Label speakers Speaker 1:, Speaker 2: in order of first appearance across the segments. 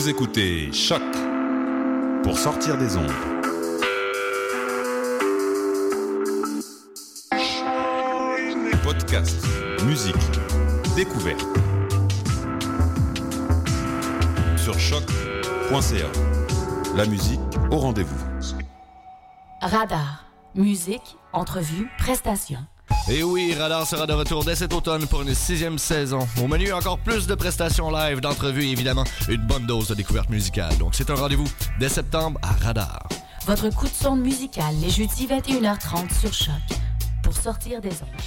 Speaker 1: Vous écoutez Choc pour sortir des ondes. Podcast, musique, découverte. Sur choc.ca. La musique au rendez-vous.
Speaker 2: Radar. Musique, entrevue, prestations.
Speaker 3: Et oui, Radar sera de retour dès cet automne pour une sixième saison. Au menu, encore plus de prestations live, d'entrevues et évidemment une bonne dose de découverte musicale. Donc c'est un rendez-vous dès septembre à Radar.
Speaker 2: Votre coup de sonde musical les jeudis 21h30 sur Choc pour sortir des ondes.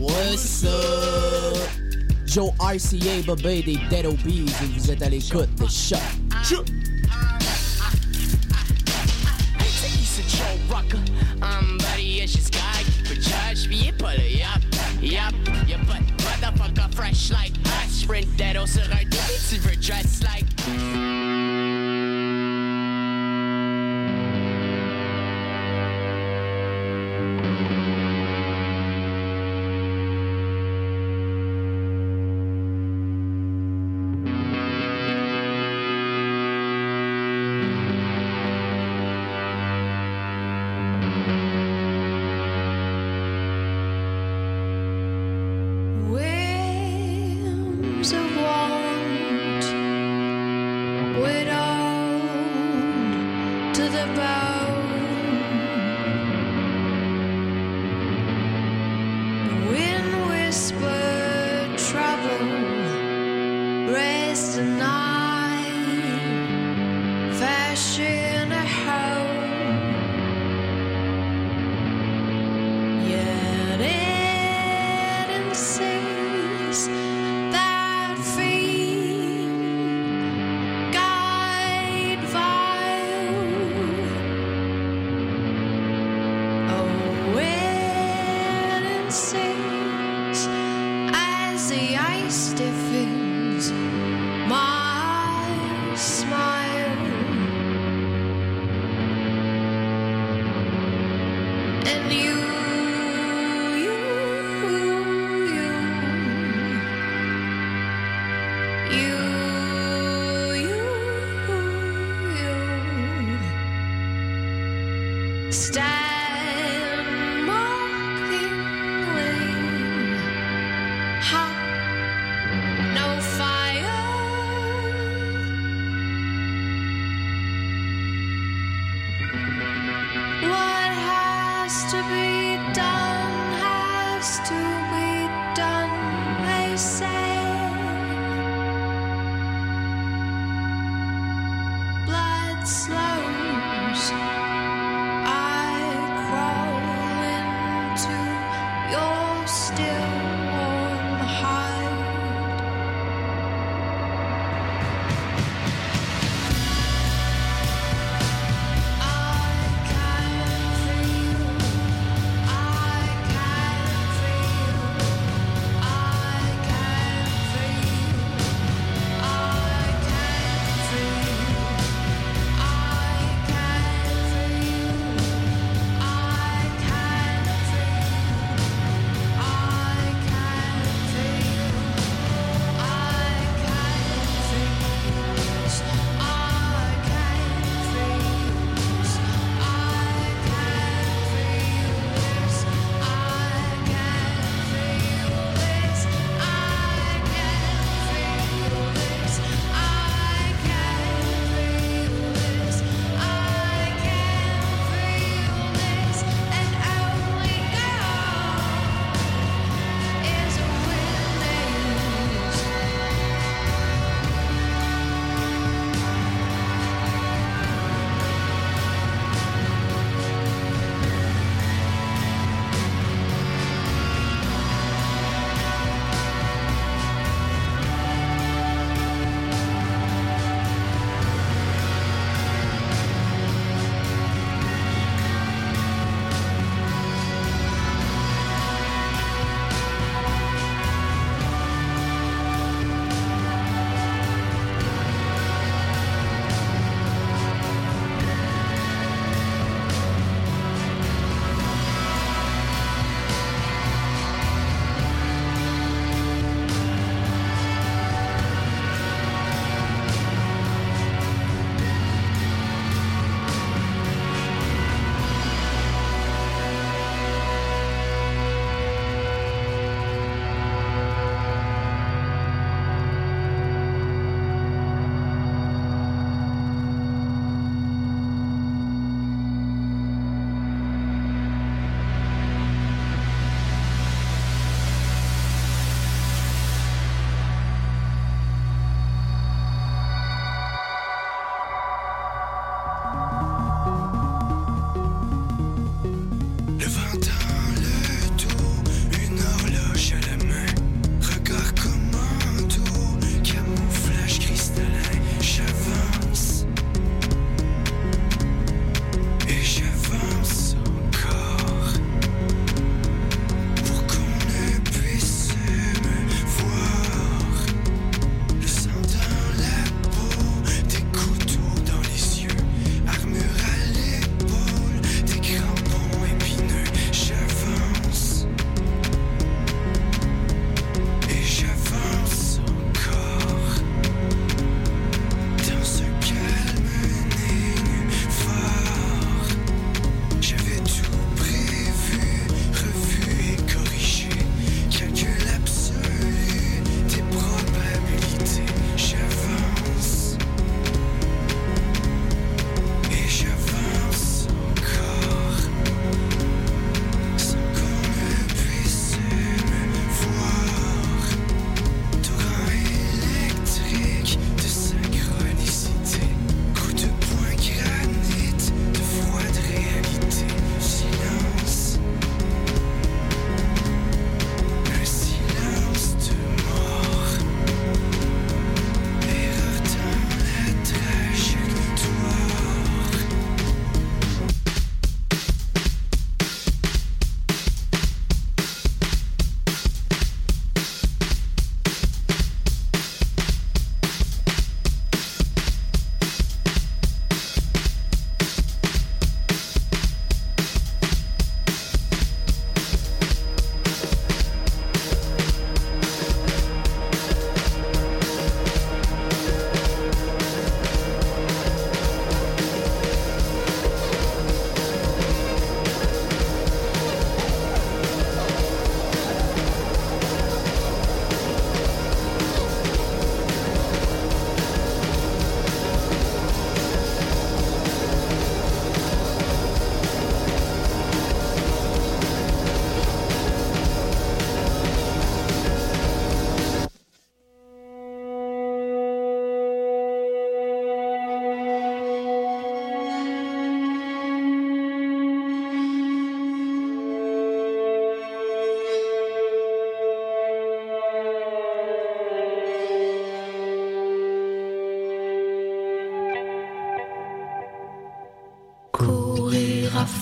Speaker 4: What's up? Joe RCA, Bobé des Dead Obies et vous êtes à l'écoute de Choc. Choc.
Speaker 5: Joe volle, yup, yap. Je butt, motherfucker, fresh like hot. Sprint that also right, if you dress like.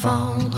Speaker 5: 放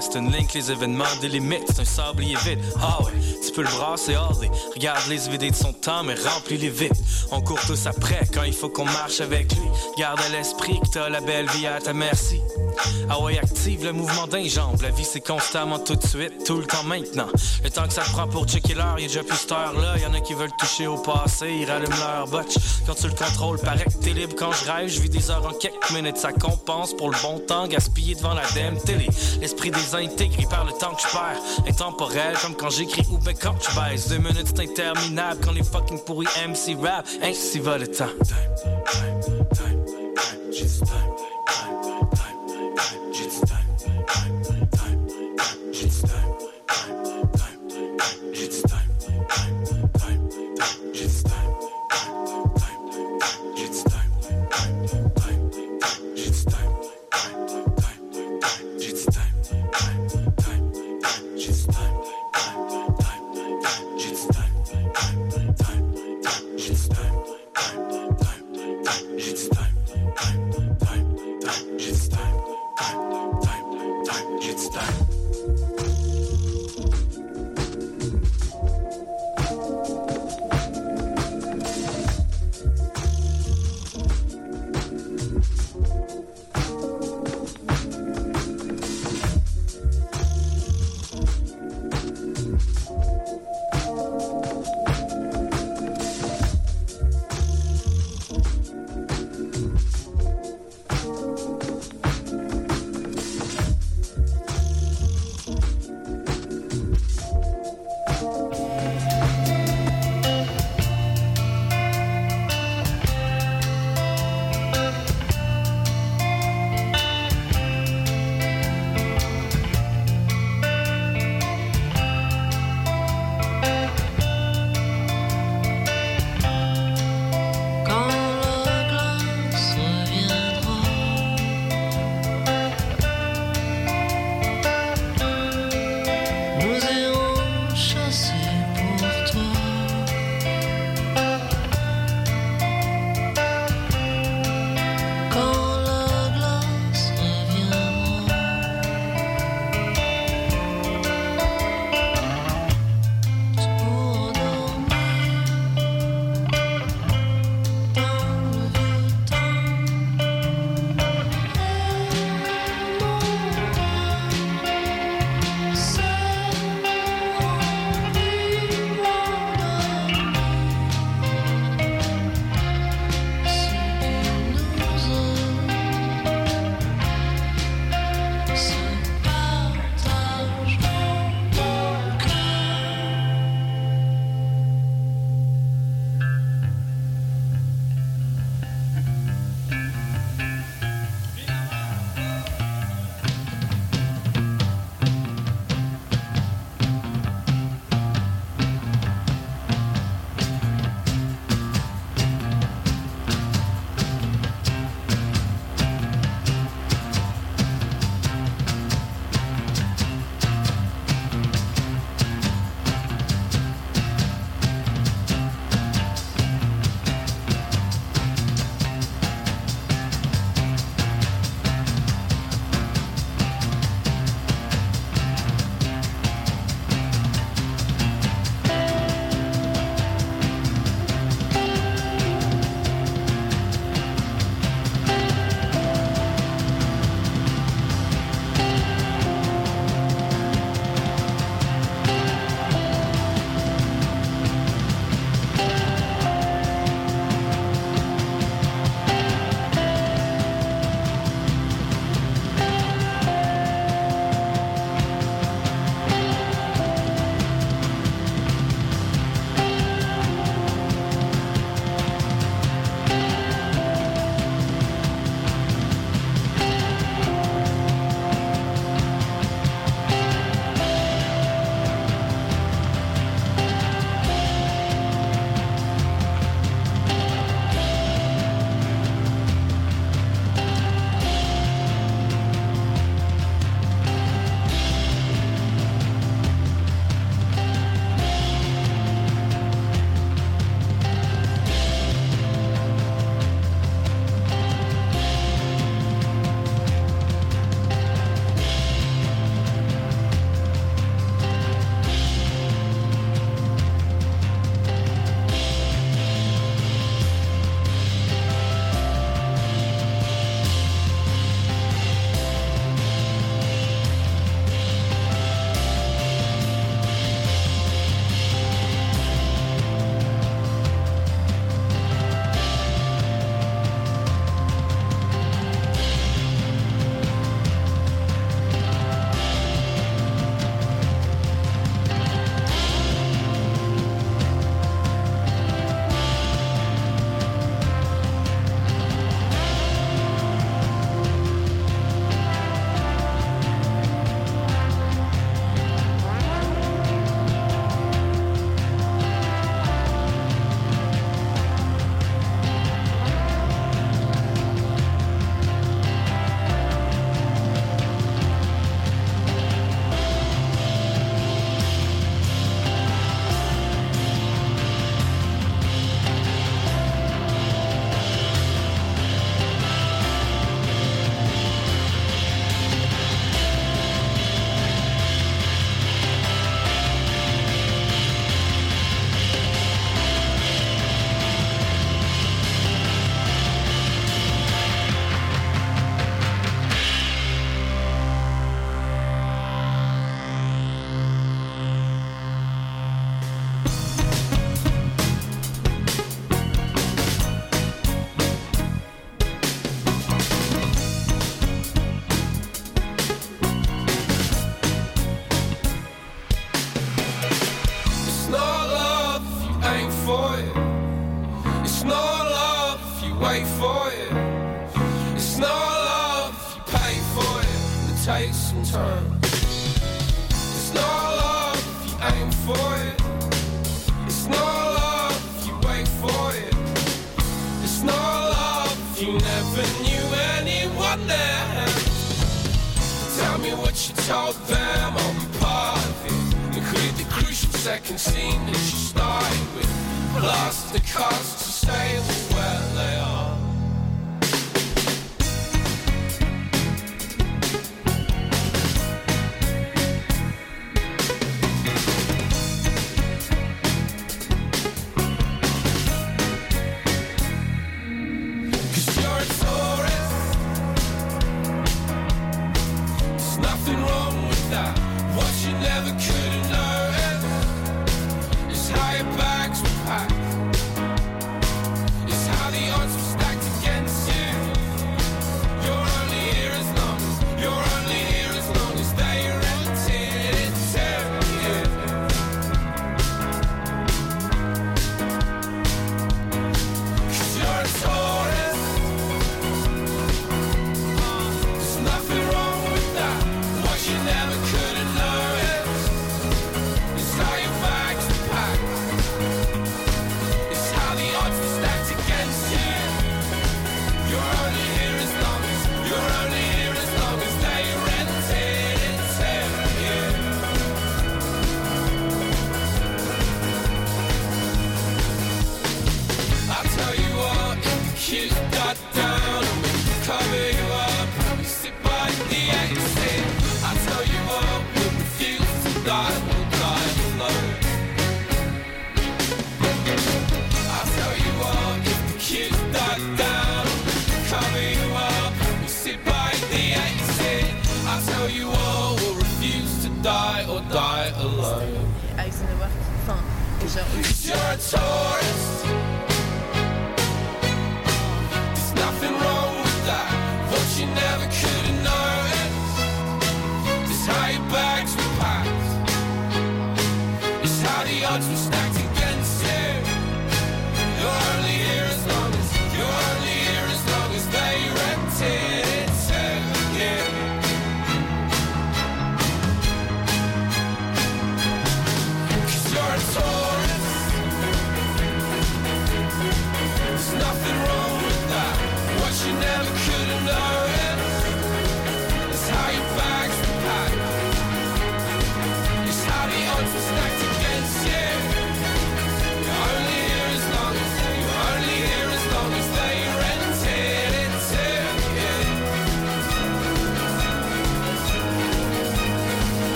Speaker 5: des
Speaker 6: une ligne les événements délimitent. C'est un sablier vide. Ah ouais, tu peux le brasser, allez. Regarde les vider de son temps, mais remplis-les vite. On court tous après quand il faut qu'on marche avec lui. Garde à l'esprit que t'as la belle vie à ta merci. Ah ouais, active le mouvement d'un jambe. La vie c'est constamment tout de suite, tout le temps maintenant. Le temps que ça prend pour checker l'heure, il y a déjà plus cette heure-là. Y en a qui veulent toucher au passé, ils rallument leur botch. Quand tu le contrôles, paraît que t'es libre quand je rêve. Je vis des heures en quelques minutes, ça compense pour le bon temps gaspillé devant la DM télé. L'esprit des intégrés par le temps que je perds. Intemporel, comme quand j'écris ou ben quand je baisse. Deux minutes c'est interminable quand les fucking pourris MC rap. Ainsi va le temps.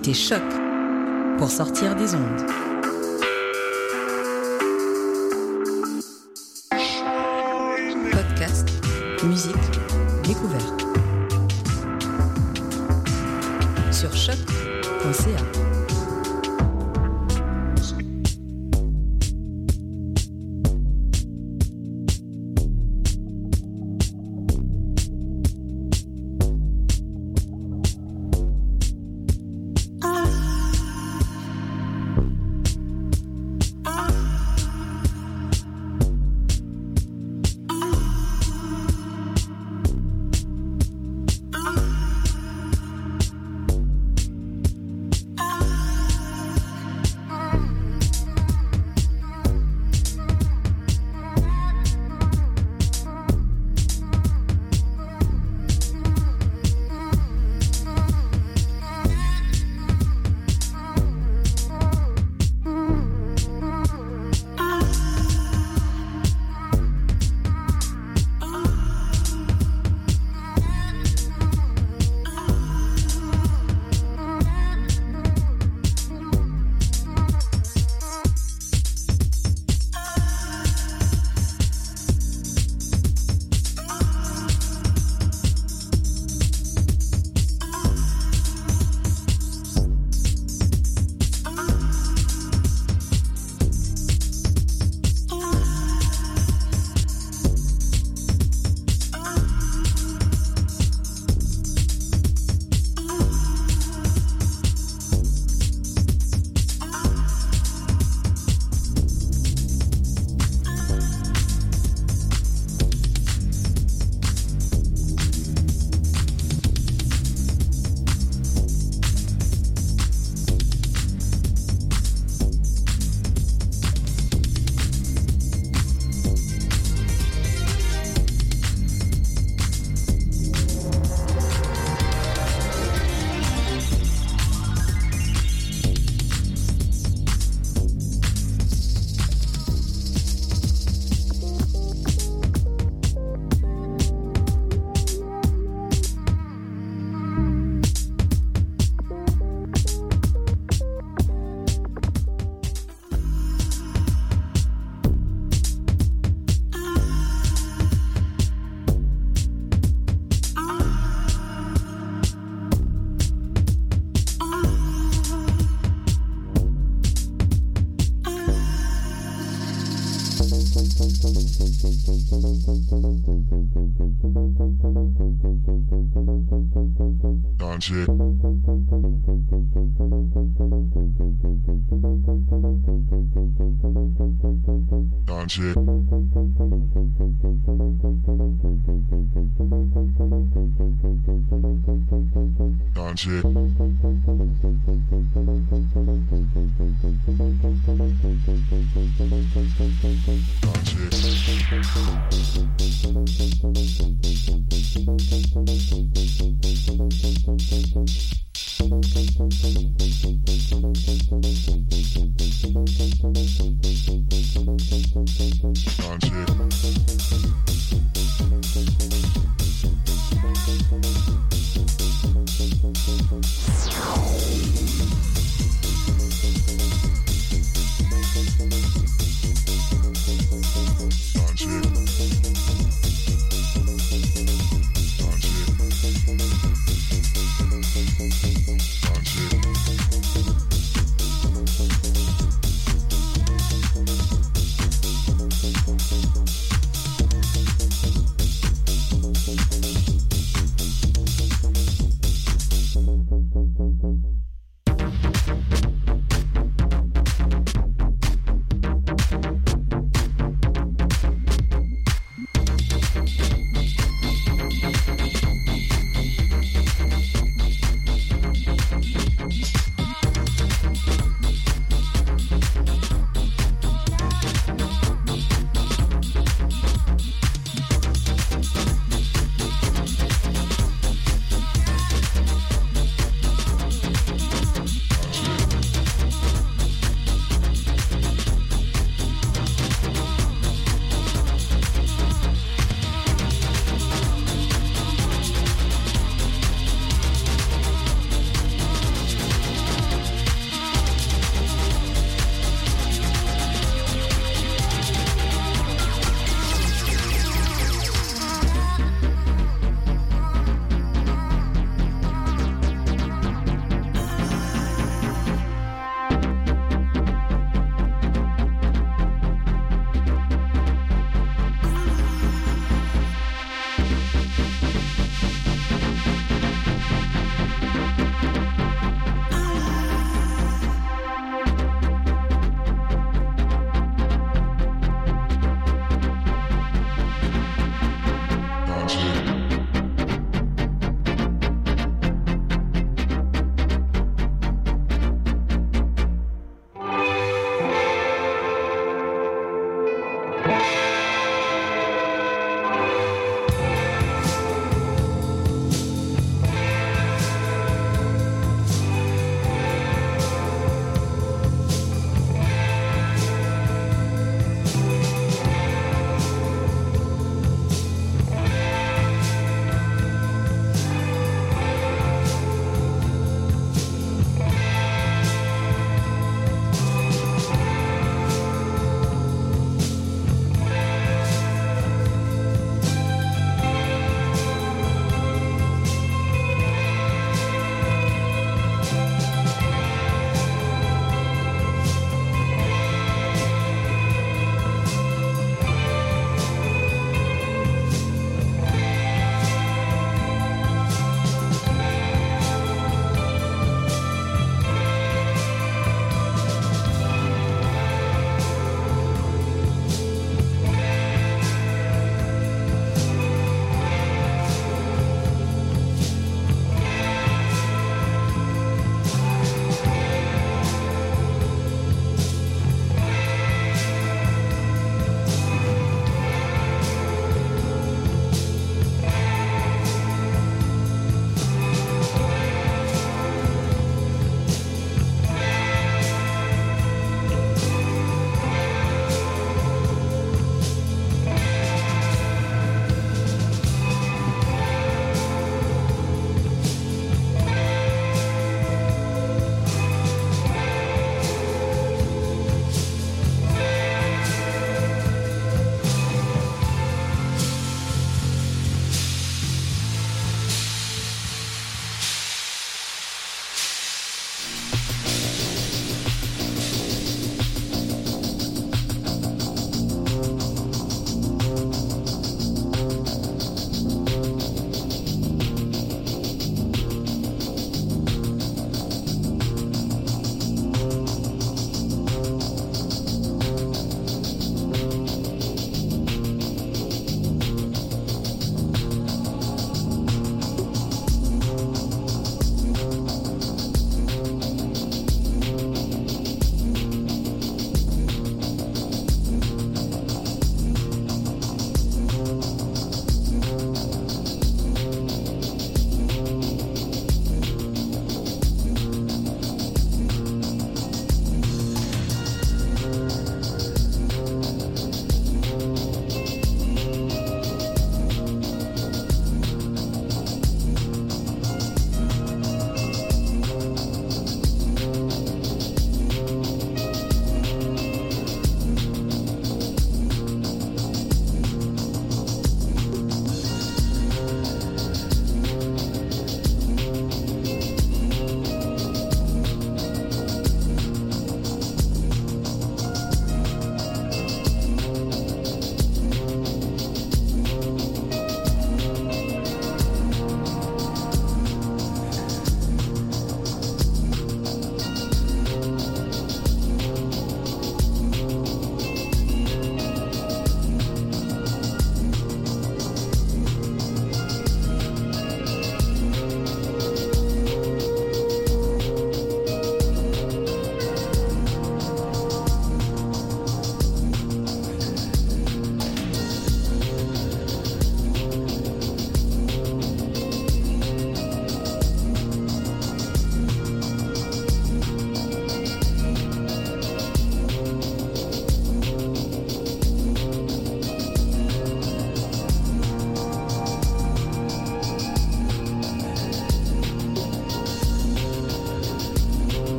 Speaker 7: Écoutez Choc pour sortir des ondes. Podcast, musique,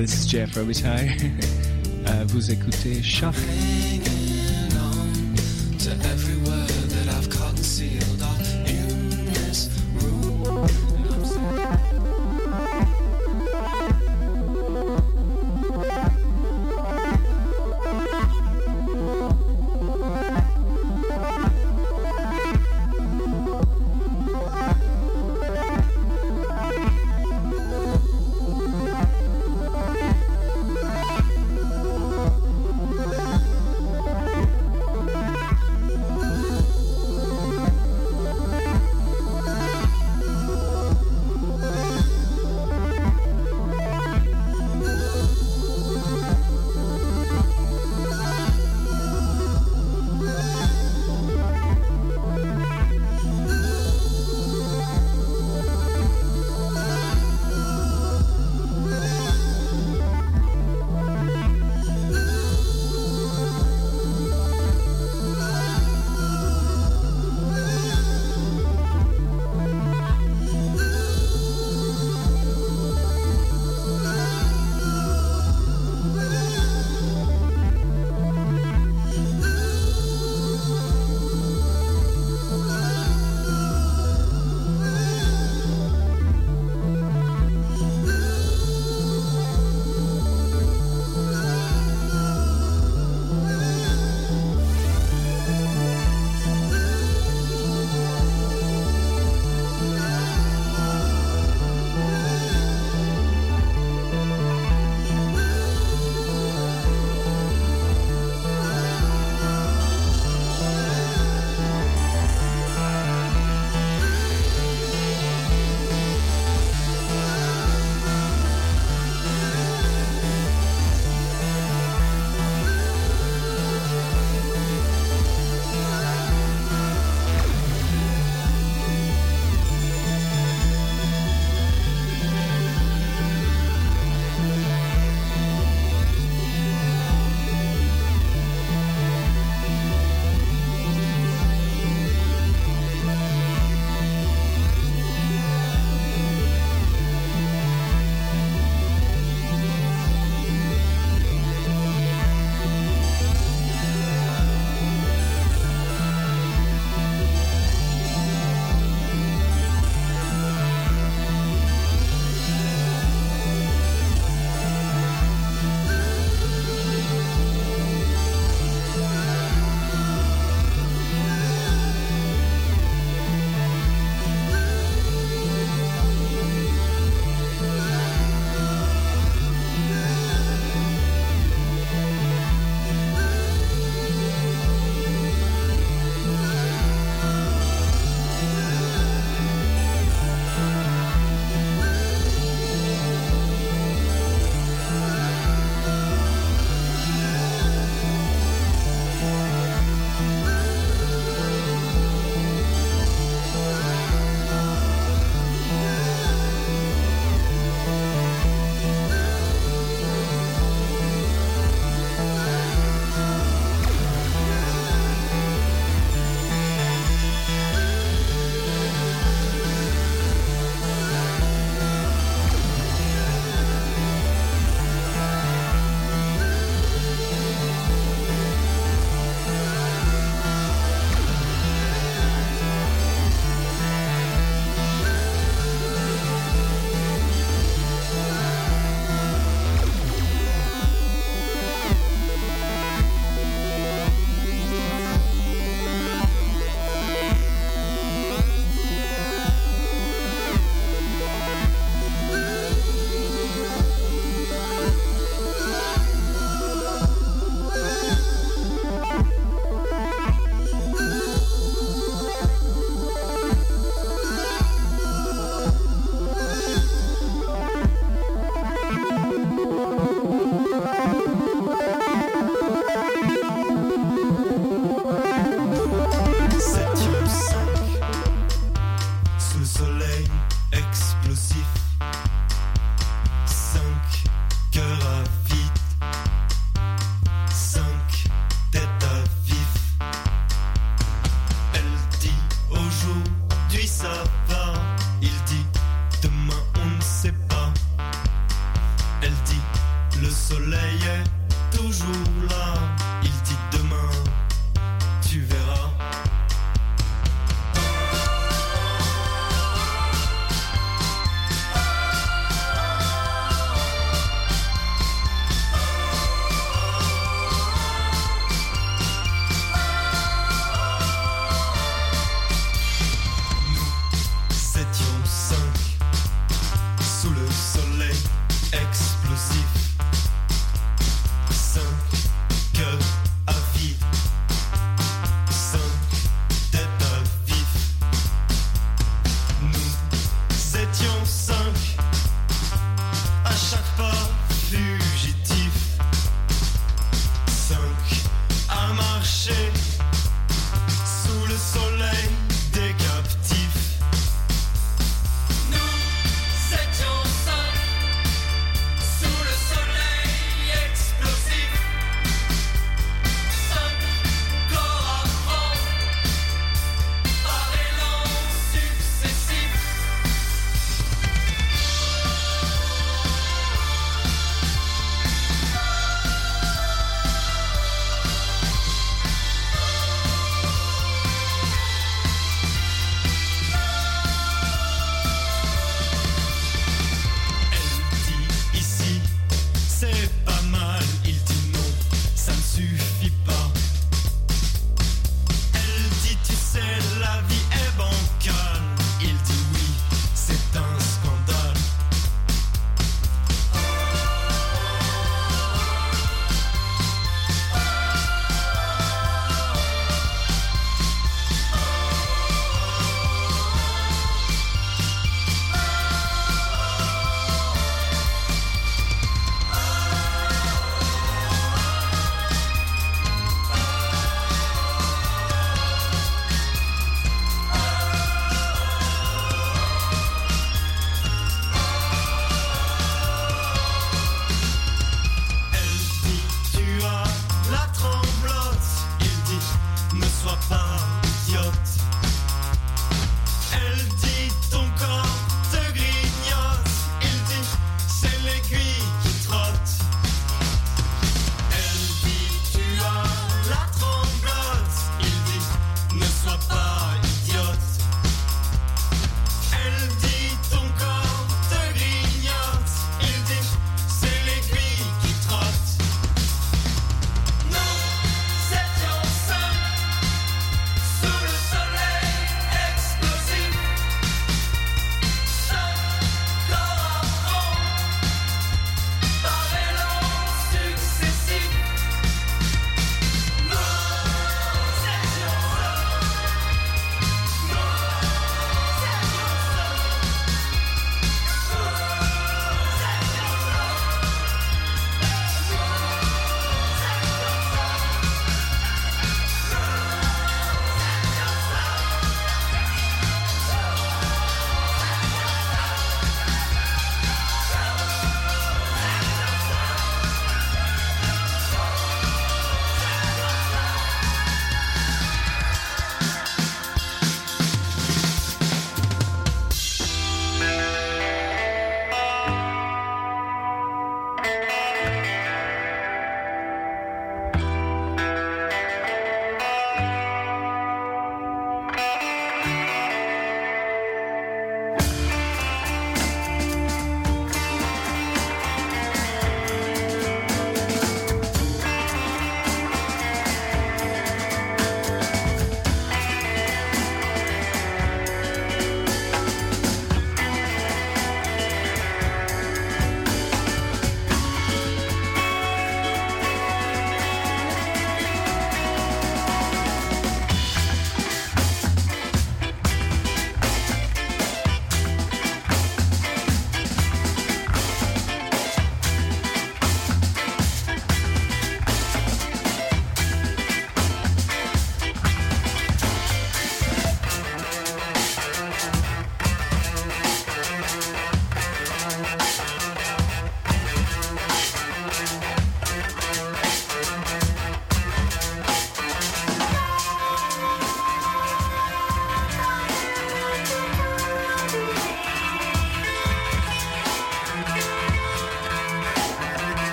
Speaker 8: This is Jeff Robitaille. vous écoutez Choc.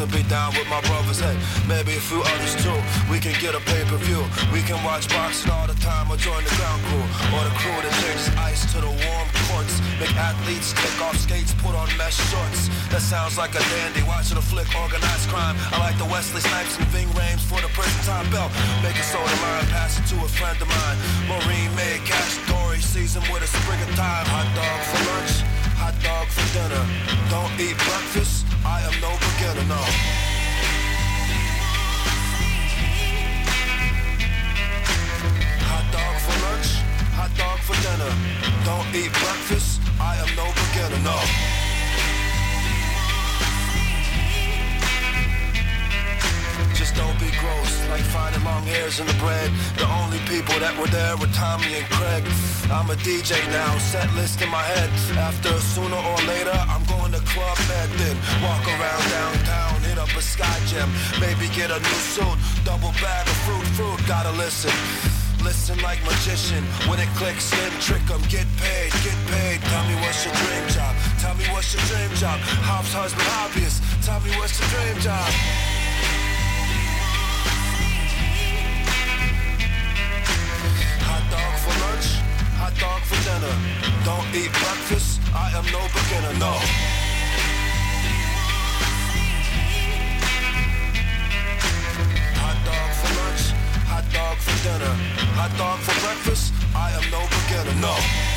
Speaker 9: And
Speaker 10: be down with my brothers. Hey, maybe a few others too. We can get a pay per view. We can watch boxing all the time or join the ground crew. Or the crew that changes ice to the warm courts. Make athletes take off skates, put on mesh shorts. That sounds like a dandy. Watching a flick, organized crime. I like the Wesley Snipes and Ving Rhames for the prison time belt. Make a soda line, pass it to a friend of mine. Maureen made cash Dory season with a sprig of thyme. Hot dog for lunch, hot dog for dinner. Don't eat breakfast, I am no beginner, no. Hot dog for lunch, hot dog for dinner. Don't eat breakfast, I am no beginner, no. Don't be gross, like finding long hairs in the bread. The only people that were there were Tommy and Craig. I'm a DJ now, set list in my head. After sooner or later, I'm going to Club Med, then walk around downtown, hit up a Sky Gym, maybe get a new suit, double bag of fruit, fruit. Gotta listen. Listen like magician, when it clicks in, trick 'em, get paid, get paid. Tell me what's your dream job? Tell me what's your dream job? Hops, husband, hobbyist. Tell me what's your dream job? Hot dog for lunch, hot dog for dinner. Don't eat breakfast, I am no beginner, no. Hot dog for lunch, hot dog for dinner. Hot dog for breakfast, I am no beginner, no.